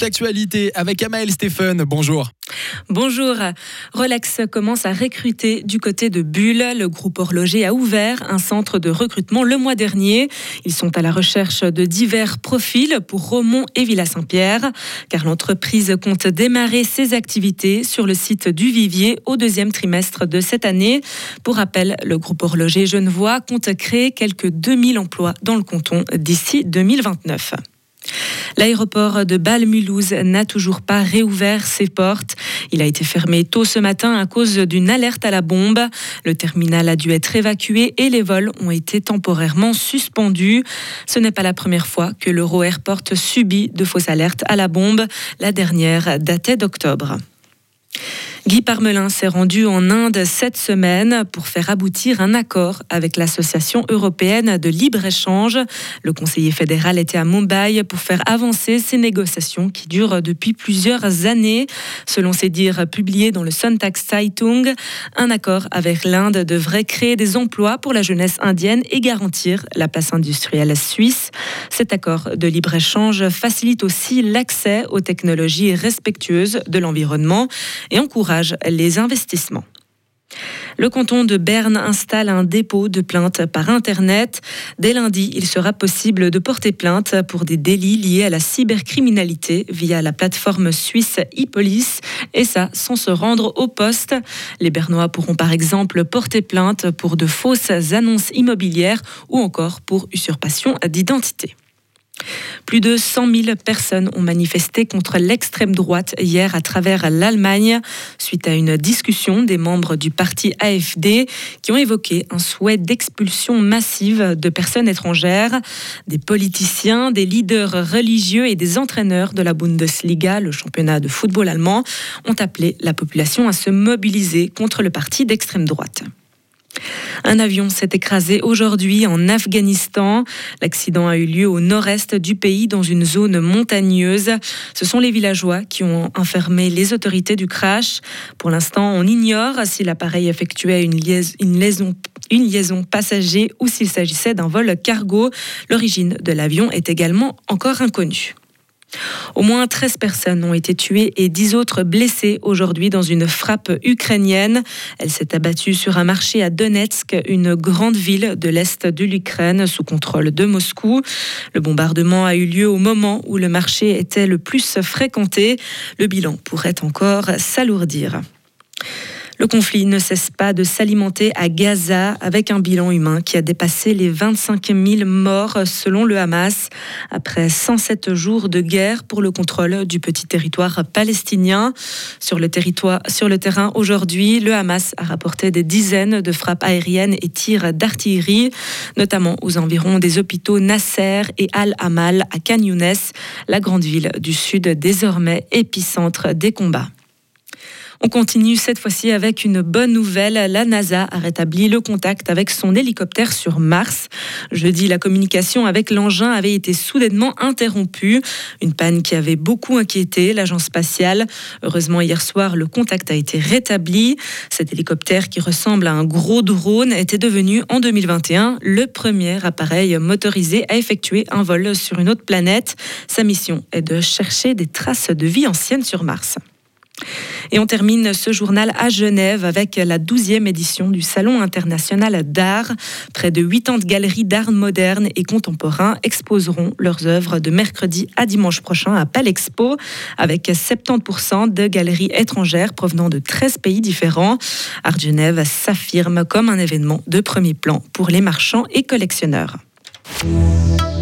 l'actualité avec Amael Stéphane. Bonjour. Bonjour. Rolex commence à recruter du côté de Bulle. Le groupe horloger a ouvert un centre de recrutement le mois dernier. Ils sont à la recherche de divers profils pour Romont et Villa-Saint-Pierre, car l'entreprise compte démarrer ses activités sur le site du Vivier au deuxième trimestre de cette année. Pour rappel, le groupe horloger Genevois compte créer quelques 2000 emplois dans le canton d'ici 2029. L'aéroport de Bâle-Mulhouse n'a toujours pas réouvert ses portes. Il a été fermé tôt ce matin à cause d'une alerte à la bombe. Le terminal a dû être évacué et les vols ont été temporairement suspendus. Ce n'est pas la première fois que l'Euro Airport subit de fausses alertes à la bombe. La dernière datait d'octobre. Guy Parmelin s'est rendu en Inde cette semaine pour faire aboutir un accord avec l'Association européenne de libre-échange. Le conseiller fédéral était à Mumbai pour faire avancer ces négociations qui durent depuis plusieurs années. Selon ses dires publiés dans le Sonntag Zeitung, un accord avec l'Inde devrait créer des emplois pour la jeunesse indienne et garantir la place industrielle suisse. Cet accord de libre-échange facilite aussi l'accès aux technologies respectueuses de l'environnement et encourage les investissements. Le canton de Berne installe un dépôt de plainte par Internet. Dès lundi, il sera possible de porter plainte pour des délits liés à la cybercriminalité via la plateforme suisse e-police, et ça sans se rendre au poste. Les Bernois pourront par exemple porter plainte pour de fausses annonces immobilières ou encore pour usurpation d'identité. Plus de 100 000 personnes ont manifesté contre l'extrême droite hier à travers l'Allemagne, suite à une discussion des membres du parti AFD qui ont évoqué un souhait d'expulsion massive de personnes étrangères. Des politiciens, des leaders religieux et des entraîneurs de la Bundesliga, le championnat de football allemand, ont appelé la population à se mobiliser contre le parti d'extrême droite. Un avion s'est écrasé aujourd'hui en Afghanistan. L'accident a eu lieu au nord-est du pays, dans une zone montagneuse. Ce sont les villageois qui ont informé les autorités du crash. Pour l'instant, on ignore si l'appareil effectuait une liaison, une liaison passager ou s'il s'agissait d'un vol cargo. L'origine de l'avion est également encore inconnue. Au moins 13 personnes ont été tuées et 10 autres blessées aujourd'hui dans une frappe ukrainienne. Elle s'est abattue sur un marché à Donetsk, une grande ville de l'Est de l'Ukraine sous contrôle de Moscou. Le bombardement a eu lieu au moment où le marché était le plus fréquenté. Le bilan pourrait encore s'alourdir. Le conflit ne cesse pas de s'alimenter à Gaza avec un bilan humain qui a dépassé les 25 000 morts selon le Hamas après 107 jours de guerre pour le contrôle du petit territoire palestinien. Sur le, territoire, sur le terrain aujourd'hui, le Hamas a rapporté des dizaines de frappes aériennes et tirs d'artillerie, notamment aux environs des hôpitaux Nasser et Al-Amal à Khan la grande ville du sud désormais épicentre des combats. On continue cette fois-ci avec une bonne nouvelle. La NASA a rétabli le contact avec son hélicoptère sur Mars. Jeudi, la communication avec l'engin avait été soudainement interrompue. Une panne qui avait beaucoup inquiété l'agence spatiale. Heureusement, hier soir, le contact a été rétabli. Cet hélicoptère qui ressemble à un gros drone était devenu en 2021 le premier appareil motorisé à effectuer un vol sur une autre planète. Sa mission est de chercher des traces de vie ancienne sur Mars. Et on termine ce journal à Genève avec la 12e édition du Salon international d'art. Près de 80 galeries d'art moderne et contemporain exposeront leurs œuvres de mercredi à dimanche prochain à Palexpo, avec 70% de galeries étrangères provenant de 13 pays différents. Art Genève s'affirme comme un événement de premier plan pour les marchands et collectionneurs.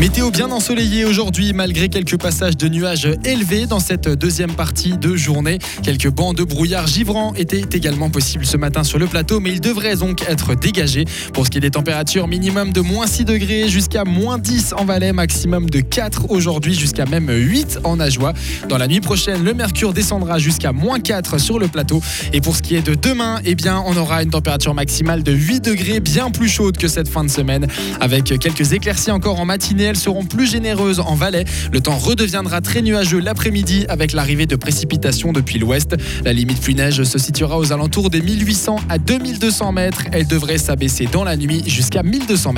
Météo bien ensoleillée aujourd'hui malgré quelques passages de nuages élevés dans cette deuxième partie de journée. Quelques bancs de brouillard givrant étaient également possibles ce matin sur le plateau mais ils devraient donc être dégagés. Pour ce qui est des températures, minimum de moins 6 degrés jusqu'à moins 10 en Valais, maximum de 4 aujourd'hui jusqu'à même 8 en Ajoie. Dans la nuit prochaine, le mercure descendra jusqu'à moins 4 sur le plateau. Et pour ce qui est de demain, eh bien, on aura une température maximale de 8 degrés, bien plus chaude que cette fin de semaine avec quelques éclaircies encore en matinée elles seront plus généreuses en Valais. Le temps redeviendra très nuageux l'après-midi avec l'arrivée de précipitations depuis l'ouest. La limite pluie-neige se situera aux alentours des 1800 à 2200 mètres. Elle devrait s'abaisser dans la nuit jusqu'à 1200 mètres.